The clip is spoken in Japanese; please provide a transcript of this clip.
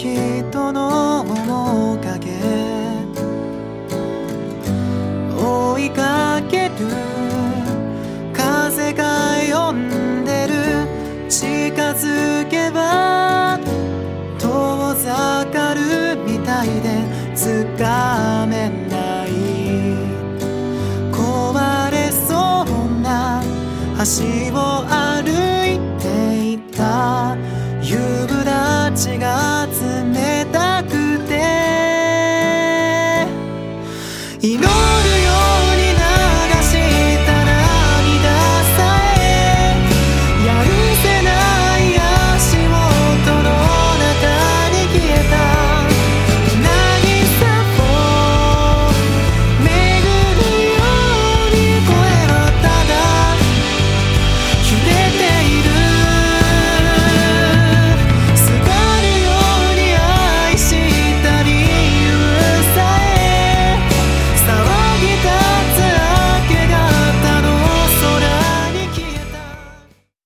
人の面影追いかける風が呼んでる近づけば遠ざかるみたいで掴めない壊れそうな橋を歩いていた。夕暮立ちが祈